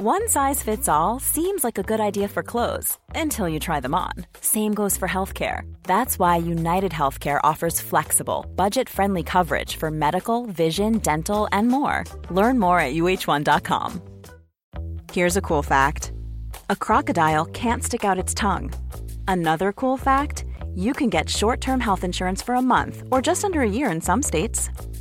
One size fits all seems like a good idea for clothes until you try them on. Same goes for healthcare. That's why United Healthcare offers flexible, budget friendly coverage for medical, vision, dental, and more. Learn more at uh1.com. Here's a cool fact a crocodile can't stick out its tongue. Another cool fact you can get short term health insurance for a month or just under a year in some states.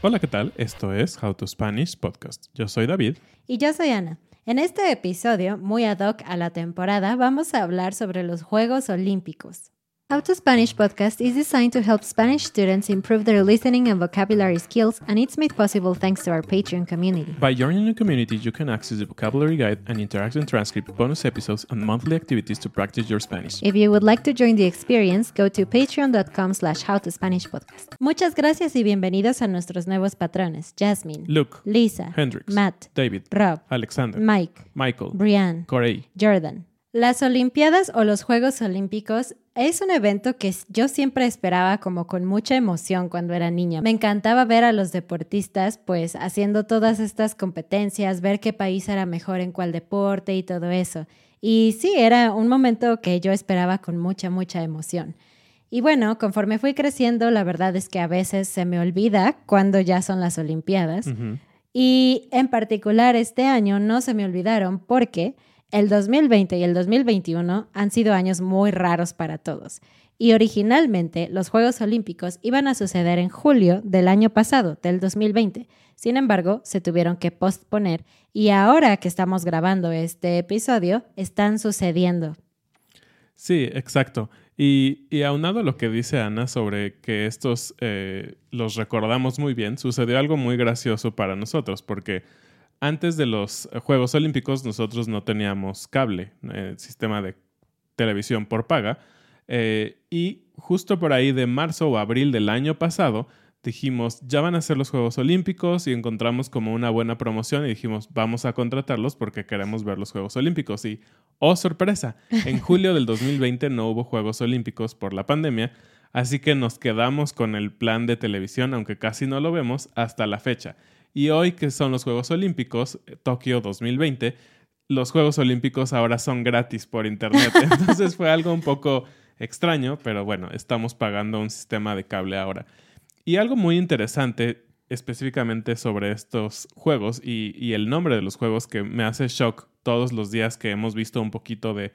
Hola, ¿qué tal? Esto es How to Spanish Podcast. Yo soy David. Y yo soy Ana. En este episodio, muy ad hoc a la temporada, vamos a hablar sobre los Juegos Olímpicos. How to Spanish podcast is designed to help Spanish students improve their listening and vocabulary skills, and it's made possible thanks to our Patreon community. By joining the community, you can access the vocabulary guide and interactive transcript, bonus episodes, and monthly activities to practice your Spanish. If you would like to join the experience, go to patreon.com slash howtospanishpodcast. Muchas gracias y bienvenidos a nuestros nuevos patrones, Jasmine, Luke, Lisa, Hendrix, Matt, David, Rob, Alexander, Mike, Michael, Brian, Corey. Jordan. Las Olimpiadas o los Juegos Olímpicos es un evento que yo siempre esperaba como con mucha emoción cuando era niña. Me encantaba ver a los deportistas pues haciendo todas estas competencias, ver qué país era mejor en cuál deporte y todo eso. Y sí, era un momento que yo esperaba con mucha, mucha emoción. Y bueno, conforme fui creciendo, la verdad es que a veces se me olvida cuando ya son las Olimpiadas. Y en particular este año no se me olvidaron porque el 2020 y el 2021 han sido años muy raros para todos. Y originalmente los Juegos Olímpicos iban a suceder en julio del año pasado, del 2020. Sin embargo, se tuvieron que posponer y ahora que estamos grabando este episodio, están sucediendo. Sí, exacto. Y, y aunado a lo que dice Ana sobre que estos eh, los recordamos muy bien, sucedió algo muy gracioso para nosotros, porque antes de los Juegos Olímpicos nosotros no teníamos cable, eh, sistema de televisión por paga, eh, y justo por ahí de marzo o abril del año pasado dijimos, ya van a ser los Juegos Olímpicos y encontramos como una buena promoción y dijimos, vamos a contratarlos porque queremos ver los Juegos Olímpicos. Y, oh sorpresa, en julio del 2020 no hubo Juegos Olímpicos por la pandemia, así que nos quedamos con el plan de televisión, aunque casi no lo vemos, hasta la fecha. Y hoy que son los Juegos Olímpicos, eh, Tokio 2020, los Juegos Olímpicos ahora son gratis por Internet. Entonces fue algo un poco extraño, pero bueno, estamos pagando un sistema de cable ahora. Y algo muy interesante específicamente sobre estos juegos y, y, el nombre de los juegos que me hace shock todos los días que hemos visto un poquito de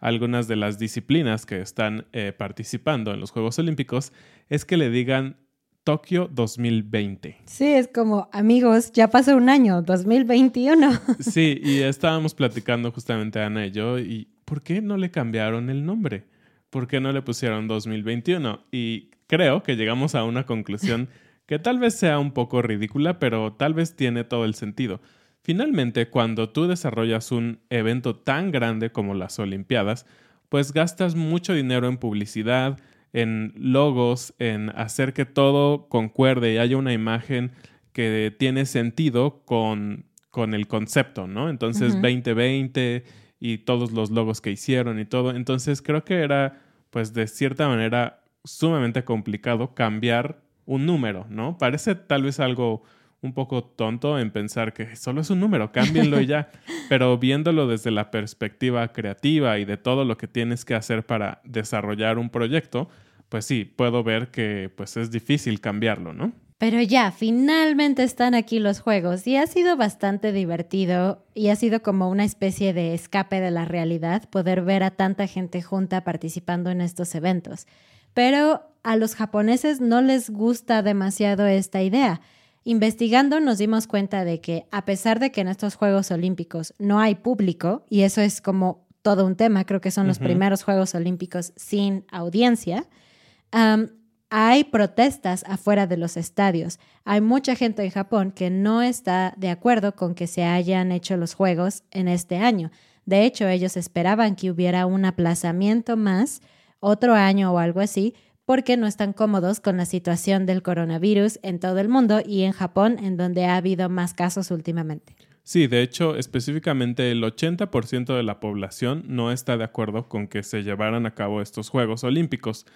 algunas de las disciplinas que están eh, participando en los Juegos Olímpicos es que le digan Tokio 2020. Sí, es como, amigos, ya pasó un año, 2021. Sí, y estábamos platicando justamente Ana y yo, y ¿por qué no le cambiaron el nombre? ¿Por qué no le pusieron 2021? Y creo que llegamos a una conclusión que tal vez sea un poco ridícula, pero tal vez tiene todo el sentido. Finalmente, cuando tú desarrollas un evento tan grande como las Olimpiadas, pues gastas mucho dinero en publicidad, en logos, en hacer que todo concuerde y haya una imagen que tiene sentido con, con el concepto, ¿no? Entonces, 2020 y todos los logos que hicieron y todo. Entonces, creo que era, pues, de cierta manera sumamente complicado cambiar un número, ¿no? Parece tal vez algo un poco tonto en pensar que solo es un número, cámbienlo y ya, pero viéndolo desde la perspectiva creativa y de todo lo que tienes que hacer para desarrollar un proyecto, pues sí, puedo ver que pues es difícil cambiarlo, ¿no? Pero ya, finalmente están aquí los juegos y ha sido bastante divertido y ha sido como una especie de escape de la realidad poder ver a tanta gente junta participando en estos eventos. Pero a los japoneses no les gusta demasiado esta idea. Investigando nos dimos cuenta de que a pesar de que en estos Juegos Olímpicos no hay público, y eso es como todo un tema, creo que son los primeros Juegos Olímpicos sin audiencia, hay protestas afuera de los estadios. Hay mucha gente en Japón que no está de acuerdo con que se hayan hecho los Juegos en este año. De hecho, ellos esperaban que hubiera un aplazamiento más, otro año o algo así, porque no están cómodos con la situación del coronavirus en todo el mundo y en Japón, en donde ha habido más casos últimamente. Sí, de hecho, específicamente el 80% de la población no está de acuerdo con que se llevaran a cabo estos Juegos Olímpicos.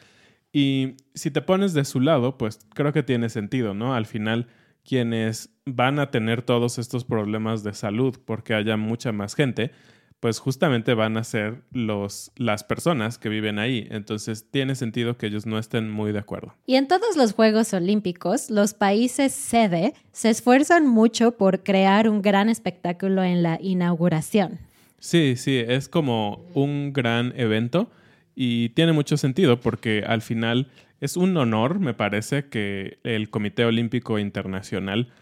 Y si te pones de su lado, pues creo que tiene sentido, ¿no? Al final, quienes van a tener todos estos problemas de salud porque haya mucha más gente, pues justamente van a ser los, las personas que viven ahí. Entonces tiene sentido que ellos no estén muy de acuerdo. Y en todos los Juegos Olímpicos, los países sede se esfuerzan mucho por crear un gran espectáculo en la inauguración. Sí, sí, es como un gran evento y tiene mucho sentido porque al final es un honor, me parece, que el Comité Olímpico Internacional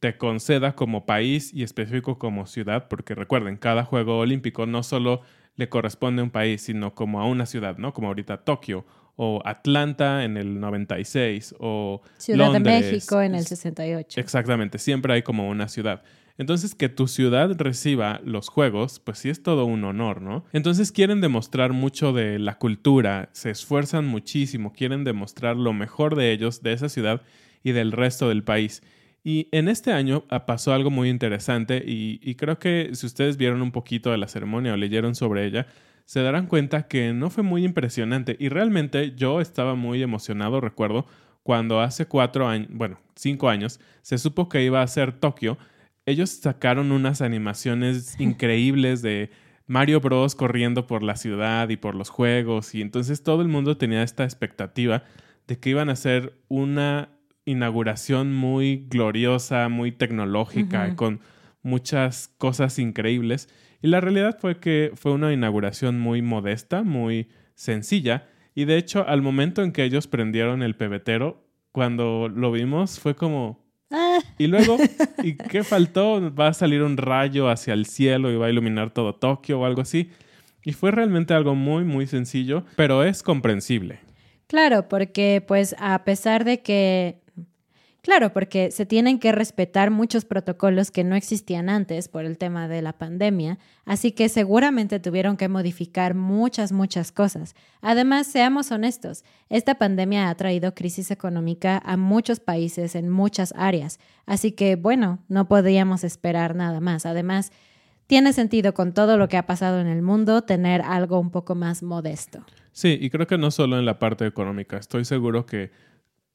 te conceda como país y específico como ciudad, porque recuerden, cada Juego Olímpico no solo le corresponde a un país, sino como a una ciudad, ¿no? Como ahorita Tokio o Atlanta en el 96 o Ciudad de México en el 68. Exactamente, siempre hay como una ciudad. Entonces, que tu ciudad reciba los juegos, pues sí es todo un honor, ¿no? Entonces quieren demostrar mucho de la cultura, se esfuerzan muchísimo, quieren demostrar lo mejor de ellos, de esa ciudad y del resto del país. Y en este año ah, pasó algo muy interesante y, y creo que si ustedes vieron un poquito de la ceremonia o leyeron sobre ella, se darán cuenta que no fue muy impresionante y realmente yo estaba muy emocionado, recuerdo, cuando hace cuatro años, bueno, cinco años, se supo que iba a ser Tokio ellos sacaron unas animaciones increíbles de Mario Bros corriendo por la ciudad y por los juegos y entonces todo el mundo tenía esta expectativa de que iban a hacer una inauguración muy gloriosa, muy tecnológica, con muchas cosas increíbles. Y la realidad fue que fue una inauguración muy modesta, muy sencilla. Y de hecho, al momento en que ellos prendieron el pebetero, cuando lo vimos, fue como. Y luego, ¿y qué faltó? Va a salir un rayo hacia el cielo y va a iluminar todo Tokio o algo así. Y fue realmente algo muy, muy sencillo, pero es comprensible. Claro, porque pues a pesar de que Claro, porque se tienen que respetar muchos protocolos que no existían antes por el tema de la pandemia, así que seguramente tuvieron que modificar muchas, muchas cosas. Además, seamos honestos, esta pandemia ha traído crisis económica a muchos países en muchas áreas, así que bueno, no podríamos esperar nada más. Además, tiene sentido con todo lo que ha pasado en el mundo tener algo un poco más modesto. Sí, y creo que no solo en la parte económica, estoy seguro que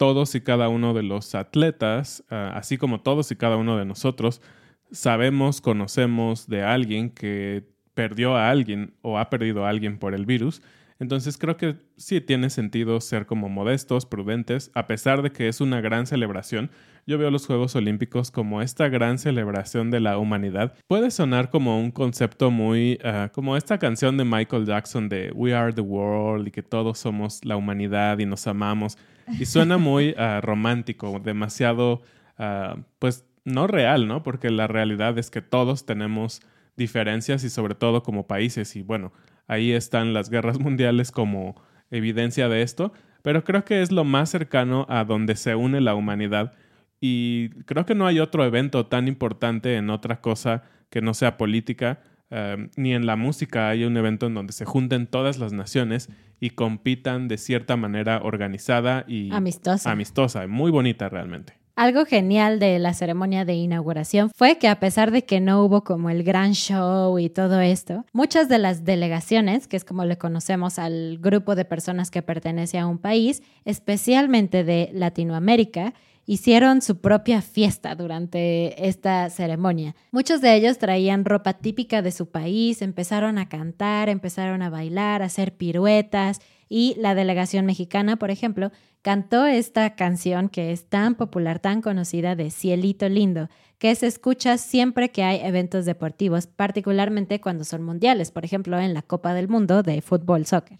todos y cada uno de los atletas, ah, así como todos y cada uno de nosotros, sabemos, conocemos de alguien que perdió a alguien o ha perdido a alguien por el virus. Entonces creo que sí tiene sentido ser como modestos, prudentes, a pesar de que es una gran celebración. Yo veo los Juegos Olímpicos como esta gran celebración de la humanidad. Puede sonar como un concepto muy ah, como esta canción de Michael Jackson de We Are the World y que todos somos la humanidad y nos amamos. Y suena muy ah, romántico, demasiado, ah, pues no real, ¿no? Porque la realidad es que todos tenemos diferencias y sobre todo como países y bueno, ahí están las guerras mundiales como evidencia de esto, pero creo que es lo más cercano a donde se une la humanidad y creo que no hay otro evento tan importante en otra cosa que no sea política Em, ni en la música hay un evento en donde se junten todas las naciones y compitan de cierta manera organizada y amistosa. amistosa, muy bonita realmente. Algo genial de la ceremonia de inauguración fue que a pesar de que no hubo como el gran show y todo esto, muchas de las delegaciones, que es como le conocemos al grupo de personas que pertenece a un país, especialmente de Latinoamérica, hicieron su propia fiesta durante esta ceremonia. Muchos de ellos traían ropa típica de su país, empezaron a cantar, empezaron a bailar, a hacer piruetas Y la delegación mexicana, por ejemplo, cantó esta canción que es tan popular, tan conocida de Cielito Lindo, que se escucha siempre que hay eventos deportivos, particularmente cuando son mundiales, por ejemplo, en la Copa del Mundo de fútbol, soccer.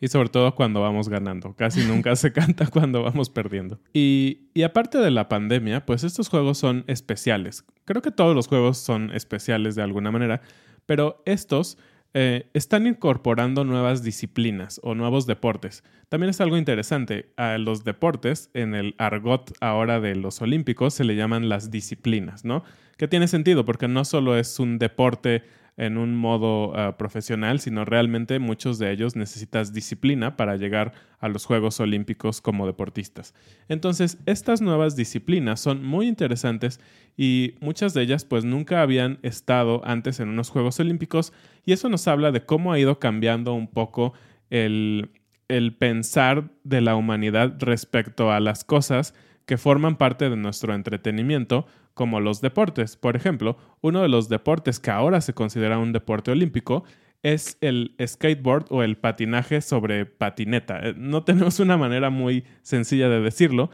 Y sobre todo cuando vamos ganando. Casi nunca se canta cuando vamos perdiendo. Y, y aparte de la pandemia, pues estos juegos son especiales. Creo que todos los juegos son especiales de alguna manera, pero estos eh, están incorporando nuevas disciplinas o nuevos deportes. También es algo interesante. A los deportes, en el argot ahora de los olímpicos, se le llaman las disciplinas, ¿no? Que tiene sentido porque no solo es un deporte en un modo ah, profesional, sino realmente muchos de ellos necesitas disciplina para llegar a los Juegos Olímpicos como deportistas. Entonces, estas nuevas disciplinas son muy interesantes y muchas de ellas pues nunca habían estado antes en unos Juegos Olímpicos y eso nos habla de cómo ha ido cambiando un poco el, el pensar de la humanidad respecto a las cosas que forman parte de nuestro entretenimiento, como los deportes. Por ejemplo, uno de los deportes que ahora se considera un deporte olímpico es el skateboard o el patinaje sobre patineta. Eh, no tenemos una manera muy sencilla de decirlo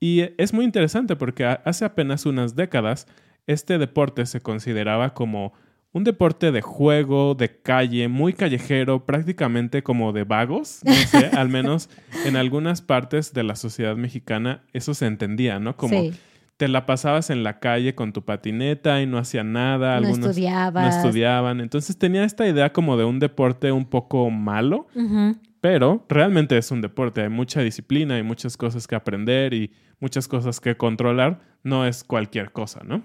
y es muy interesante porque hace apenas unas décadas este deporte se consideraba como un deporte de juego, de calle, muy callejero, prácticamente como de vagos, no sé, al menos en algunas partes de la sociedad mexicana eso se entendía, ¿no? Como te la pasabas en la calle con tu patineta y no hacía nada. No algunos estudiabas. no estudiaban. Entonces tenía esta idea como de un deporte un poco malo, pero realmente es un deporte. Hay mucha disciplina, hay muchas cosas que aprender y muchas cosas que controlar. No es cualquier cosa, ¿no?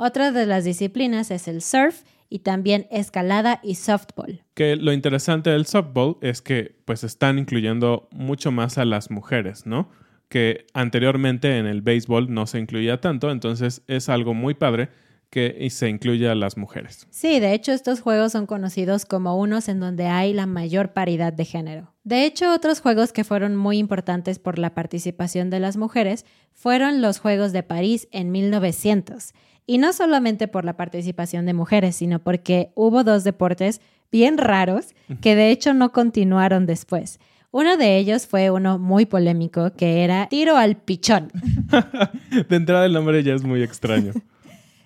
Otra de las disciplinas es el surf y también escalada y softball. Que lo interesante del softball es que pues están incluyendo mucho más a las mujeres, ¿no? que anteriormente en el béisbol no se incluía tanto, entonces es algo muy padre que se incluya a las mujeres. Sí, de hecho estos juegos son conocidos como unos en donde hay la mayor paridad de género. De hecho, otros juegos que fueron muy importantes por la participación de las mujeres fueron los Juegos de París en 1900. Y no solamente por la participación de mujeres, sino porque hubo dos deportes bien raros que de hecho no continuaron después. Uno de ellos fue uno muy polémico que era tiro al pichón. de entrada el nombre ya es muy extraño.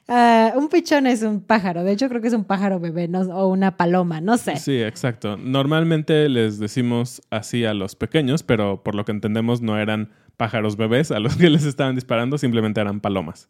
Ah, un pichón es un pájaro, de hecho creo que es un pájaro bebé o una paloma, no sé. Sí, exacto. Normalmente les decimos así a los pequeños, pero por lo que entendemos no eran pájaros bebés a los que les estaban disparando, simplemente eran palomas.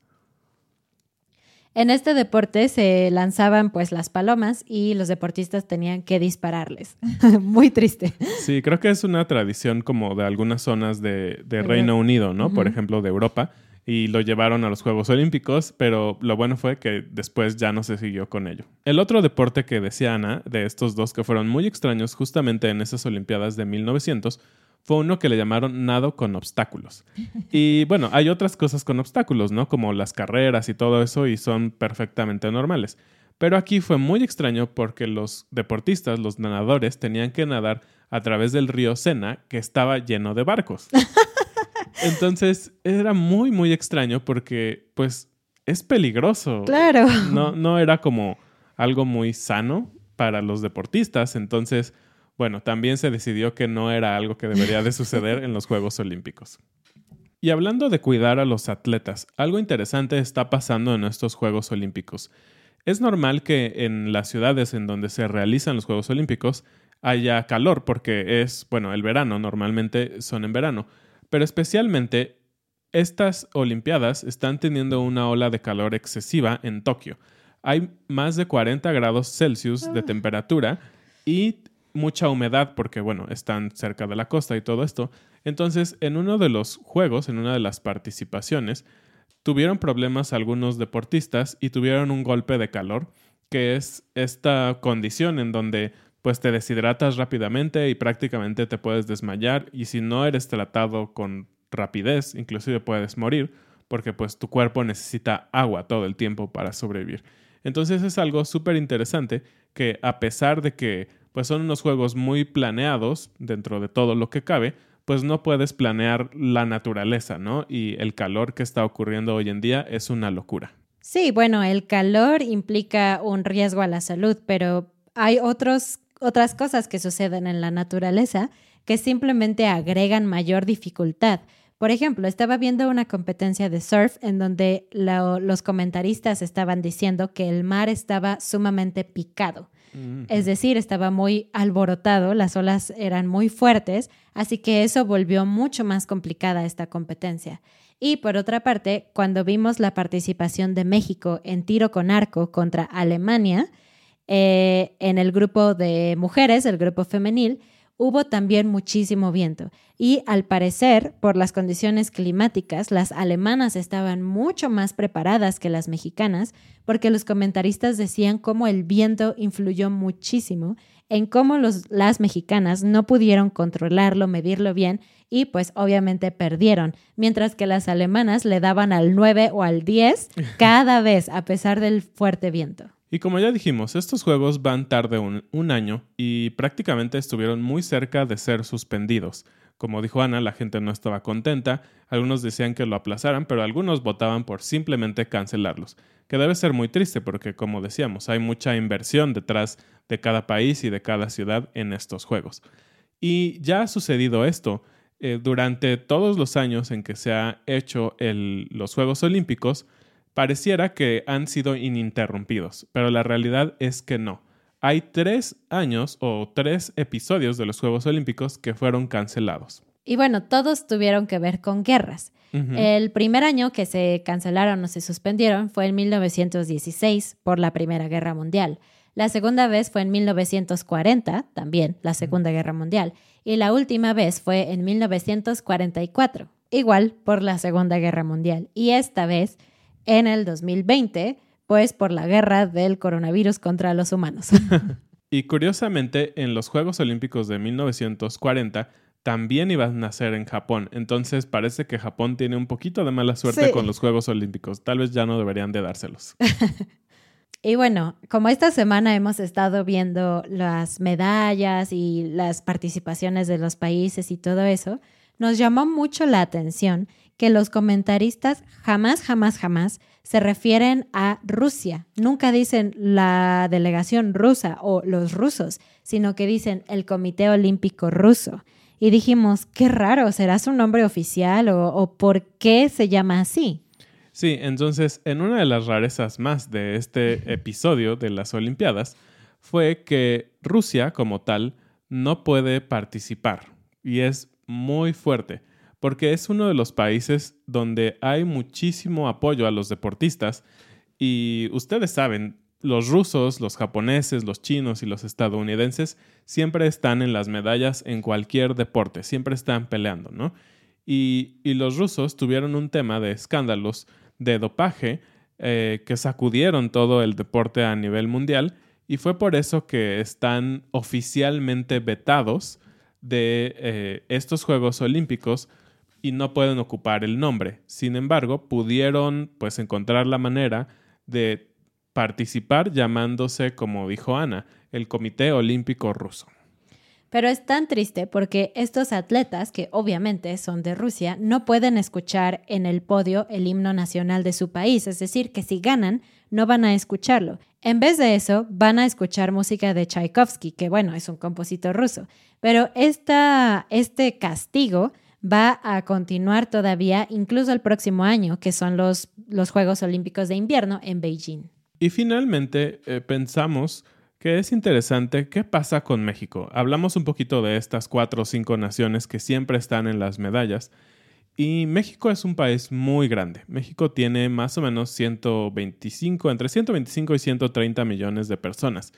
En este deporte se lanzaban pues las palomas y los deportistas tenían que dispararles. Muy triste. Sí, creo que es una tradición como de algunas zonas de, Reino Unido, ¿no? Por ejemplo, de Europa. Y lo llevaron a los Juegos Olímpicos, pero lo bueno fue que después ya no se siguió con ello. El otro deporte que decía Ana, de estos dos que fueron muy extraños justamente en esas Olimpiadas de 1900, fue uno que le llamaron nado con obstáculos. Y bueno, hay otras cosas con obstáculos, ¿no? Como las carreras y todo eso, y son perfectamente normales. Pero aquí fue muy extraño porque los deportistas, los nadadores, tenían que nadar a través del río Sena, que estaba lleno de barcos. Entonces era muy, muy extraño porque, pues, es peligroso. Claro. No, no era como algo muy sano para los deportistas. Entonces, bueno, también se decidió que no era algo que debería de suceder en los Juegos Olímpicos. Y hablando de cuidar a los atletas, algo interesante está pasando en estos Juegos Olímpicos. Es normal que en las ciudades en donde se realizan los Juegos Olímpicos haya calor porque es, bueno, el verano, normalmente son en verano, pero especialmente estas Olimpiadas están teniendo una ola de calor excesiva en Tokio. Hay más de 40 grados Celsius de ah. temperatura y mucha humedad porque, bueno, están cerca de la costa y todo esto. Entonces, en uno de los juegos, en una de las participaciones, tuvieron problemas algunos deportistas y tuvieron un golpe de calor, que es esta condición en donde pues te deshidratas rápidamente y prácticamente te puedes desmayar y si no eres tratado con rapidez, inclusive puedes morir porque pues tu cuerpo necesita agua todo el tiempo para sobrevivir. Entonces es algo súper interesante que a pesar de que pues son unos juegos muy planeados dentro de todo lo que cabe, pues no puedes planear la naturaleza, ¿no? Y el calor que está ocurriendo hoy en día es una locura. Sí, bueno, el calor implica un riesgo a la salud, pero hay otros otras cosas que suceden en la naturaleza que simplemente agregan mayor dificultad. Por ejemplo, estaba viendo una competencia de surf en donde los comentaristas estaban diciendo que el mar estaba sumamente picado. Es decir, estaba muy alborotado, las olas eran muy fuertes, así que eso volvió mucho más complicada esta competencia. Y por otra parte, cuando vimos la participación de México en tiro con arco contra Alemania, eh, en el grupo de mujeres, el grupo femenil, hubo también muchísimo viento y al parecer, por las condiciones climáticas, las alemanas estaban mucho más preparadas que las mexicanas porque los comentaristas decían cómo el viento influyó muchísimo en cómo los, las mexicanas no pudieron controlarlo, medirlo bien y pues obviamente perdieron, mientras que las alemanas le daban al 9 o al 10 cada vez a pesar del fuerte viento. Y como ya dijimos, estos juegos van tarde un, año y prácticamente estuvieron muy cerca de ser suspendidos. Como dijo Ana, la gente no estaba contenta, algunos decían que lo aplazaran, pero algunos votaban por simplemente cancelarlos, que debe ser muy triste porque, como decíamos, hay mucha inversión detrás de cada país y de cada ciudad en estos juegos. Y ya ha sucedido esto. Eh, durante todos los años en que se ha hecho los Juegos Olímpicos, Pareciera que han sido ininterrumpidos, pero la realidad es que no. Hay tres años o tres episodios de los Juegos Olímpicos que fueron cancelados. Y bueno, todos tuvieron que ver con guerras. El primer año que se cancelaron o se suspendieron fue en 1916 por la Primera Guerra Mundial. La segunda vez fue en 1940, también la Segunda Guerra Mundial. Y la última vez fue en 1944, igual por la Segunda Guerra Mundial. Y esta vez en el 2020, pues por la guerra del coronavirus contra los humanos. y curiosamente, en los Juegos Olímpicos de 1940 también iban a ser en Japón. Entonces parece que Japón tiene un poquito de mala suerte con los Juegos Olímpicos. Tal vez ya no deberían de dárselos. y bueno, como esta semana hemos estado viendo las medallas y las participaciones de los países y todo eso, nos llamó mucho la atención que los comentaristas jamás, jamás, jamás se refieren a Rusia. Nunca dicen la delegación rusa o los rusos, sino que dicen el Comité Olímpico Ruso. Y dijimos, qué raro, ¿será su nombre oficial o, por qué se llama así? Sí, entonces en una de las rarezas más de este episodio de las Olimpiadas fue que Rusia como tal no puede participar y es muy fuerte porque es uno de los países donde hay muchísimo apoyo a los deportistas y ustedes saben, los rusos, los japoneses, los chinos y los estadounidenses siempre están en las medallas en cualquier deporte, siempre están peleando, ¿no? Y, los rusos tuvieron un tema de escándalos de dopaje eh, que sacudieron todo el deporte a nivel mundial y fue por eso que están oficialmente vetados de eh, estos Juegos Olímpicos y no pueden ocupar el nombre. Sin embargo, pudieron pues encontrar la manera de participar llamándose, como dijo Ana, el Comité Olímpico Ruso. Pero es tan triste porque estos atletas, que obviamente son de Rusia, no pueden escuchar en el podio el himno nacional de su país, es decir, que si ganan, no van a escucharlo. En vez de eso, van a escuchar música de Tchaikovsky, que bueno, es un compositor ruso. Pero esta, este castigo va a continuar todavía incluso el próximo año, que son los, los Juegos Olímpicos de Invierno en Beijing. Y finalmente eh, pensamos que es interesante qué pasa con México. Hablamos un poquito de estas cuatro o cinco naciones que siempre están en las medallas. Y México es un país muy grande. México tiene más o menos 125, entre 125 y 130 millones de personas.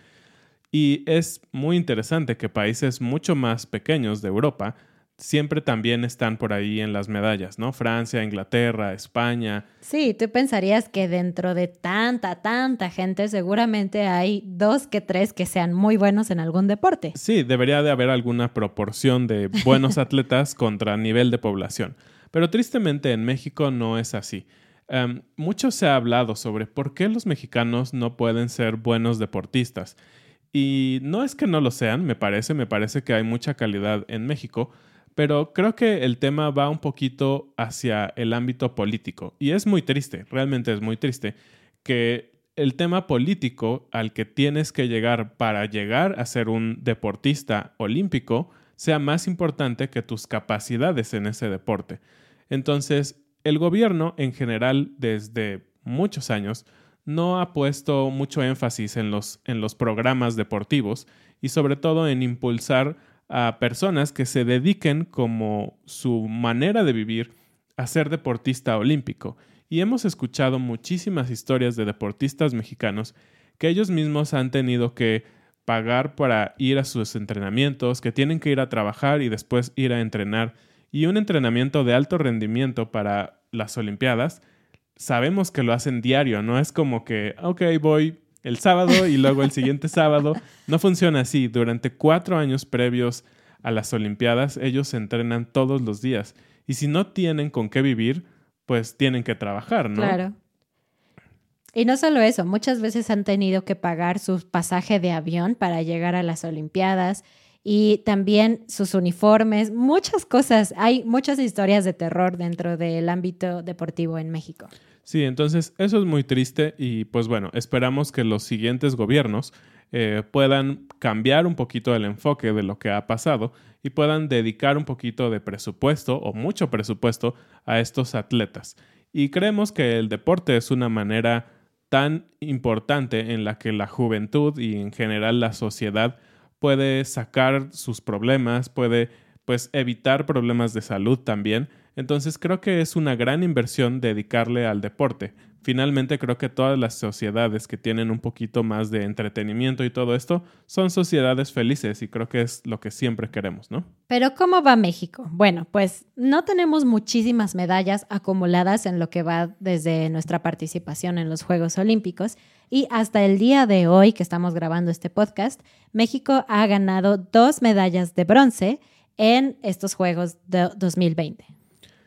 Y es muy interesante que países mucho más pequeños de Europa siempre también están por ahí en las medallas, ¿no? Francia, Inglaterra, España. Sí, tú pensarías que dentro de tanta, tanta gente seguramente hay dos que tres que sean muy buenos en algún deporte. Sí, debería de haber alguna proporción de buenos atletas contra nivel de población. Pero tristemente en México no es así. Em, mucho se ha hablado sobre por qué los mexicanos no pueden ser buenos deportistas. Y no es que no lo sean, me parece, me parece que hay mucha calidad en México, pero creo que el tema va un poquito hacia el ámbito político y es muy triste, realmente es muy triste que el tema político al que tienes que llegar para llegar a ser un deportista olímpico sea más importante que tus capacidades en ese deporte. Entonces, el gobierno en general desde muchos años no ha puesto mucho énfasis en los, en los programas deportivos y sobre todo en impulsar a personas que se dediquen como su manera de vivir a ser deportista olímpico. Y hemos escuchado muchísimas historias de deportistas mexicanos que ellos mismos han tenido que pagar para ir a sus entrenamientos, que tienen que ir a trabajar y después ir a entrenar. Y un entrenamiento de alto rendimiento para las Olimpiadas, sabemos que lo hacen diario, no es como que, ok, voy el sábado y luego el siguiente sábado. No funciona así. Durante cuatro años previos a las Olimpiadas, ellos se entrenan todos los días. Y si no tienen con qué vivir, pues tienen que trabajar, ¿no? Claro. Y no solo eso, muchas veces han tenido que pagar su pasaje de avión para llegar a las Olimpiadas y también sus uniformes, muchas cosas. Hay muchas historias de terror dentro del ámbito deportivo en México. Sí, entonces eso es muy triste y pues bueno, esperamos que los siguientes gobiernos eh, puedan cambiar un poquito el enfoque de lo que ha pasado y puedan dedicar un poquito de presupuesto o mucho presupuesto a estos atletas. Y creemos que el deporte es una manera tan importante en la que la juventud y en general la sociedad puede sacar sus problemas, puede pues evitar problemas de salud también. Entonces creo que es una gran inversión dedicarle al deporte. Finalmente creo que todas las sociedades que tienen un poquito más de entretenimiento y todo esto son sociedades felices y creo que es lo que siempre queremos, ¿no? Pero ¿cómo va México? Bueno, pues no tenemos muchísimas medallas acumuladas en lo que va desde nuestra participación en los Juegos Olímpicos y hasta el día de hoy que estamos grabando este podcast, México ha ganado dos medallas de bronce en estos Juegos de 2020.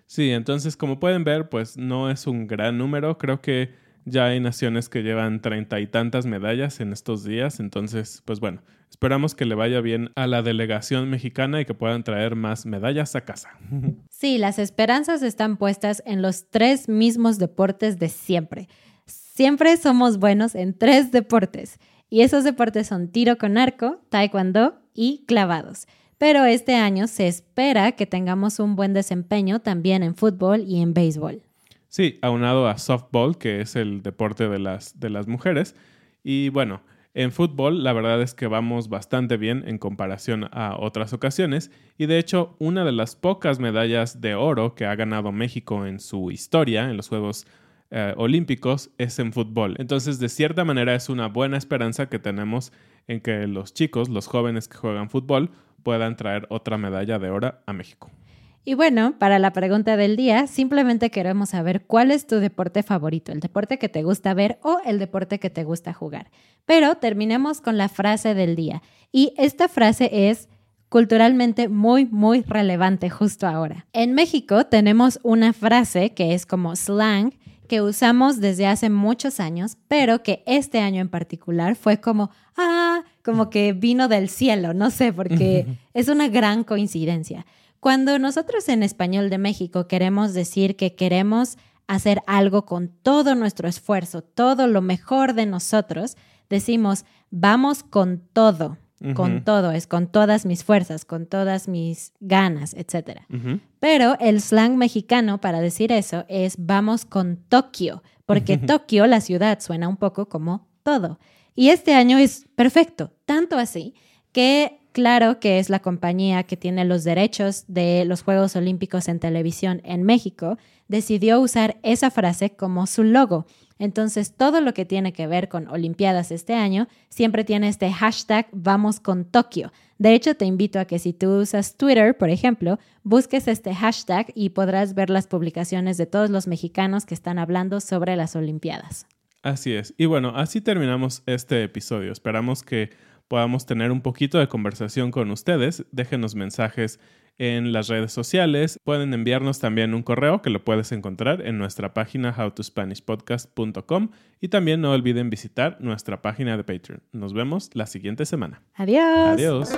Sí, entonces como pueden ver, pues no es un gran número. Creo que ya hay naciones que llevan treinta y tantas medallas en estos días. Entonces, pues bueno, esperamos que le vaya bien a la delegación mexicana y que puedan traer más medallas a casa. Sí, las esperanzas están puestas en los tres mismos deportes de siempre. Siempre somos buenos en tres deportes. Y esos deportes son tiro con arco, taekwondo y clavados pero este año se espera que tengamos un buen desempeño también en fútbol y en béisbol. Sí, aunado a softball, que es el deporte de las, de las mujeres. Y bueno, en fútbol la verdad es que vamos bastante bien en comparación a otras ocasiones y de hecho una de las pocas medallas de oro que ha ganado México en su historia en los Juegos eh, Olímpicos es en fútbol. Entonces de cierta manera es una buena esperanza que tenemos en que los chicos, los jóvenes que juegan fútbol, puedan traer otra medalla de oro a México. Y bueno, para la pregunta del día, simplemente queremos saber cuál es tu deporte favorito, el deporte que te gusta ver o el deporte que te gusta jugar. Pero terminemos con la frase del día. Y esta frase es culturalmente muy, muy relevante justo ahora. En México tenemos una frase que es como slang que usamos desde hace muchos años, pero que este año en particular fue como, ah, como que vino del cielo, no sé, porque es una gran coincidencia. Cuando nosotros en español de México queremos decir que queremos hacer algo con todo nuestro esfuerzo, todo lo mejor de nosotros, decimos, vamos con todo con todo, es con todas mis fuerzas, con todas mis ganas, etc. Pero el slang mexicano para decir eso es vamos con Tokio, porque Tokio, la ciudad, suena un poco como todo. Y este año es perfecto, tanto así que claro que es la compañía que tiene los derechos de los Juegos Olímpicos en televisión en México, decidió usar esa frase como su logo. Entonces, todo lo que tiene que ver con Olimpiadas este año siempre tiene este hashtag Vamos con Tokio. De hecho, te invito a que si tú usas Twitter, por ejemplo, busques este hashtag y podrás ver las publicaciones de todos los mexicanos que están hablando sobre las Olimpiadas. Así es. Y bueno, así terminamos este episodio. Esperamos que podamos tener un poquito de conversación con ustedes. Déjenos mensajes en las redes sociales. Pueden enviarnos también un correo que lo puedes encontrar en nuestra página howtospanishpodcast.com y también no olviden visitar nuestra página de Patreon. Nos vemos la siguiente semana. Adiós. Adiós.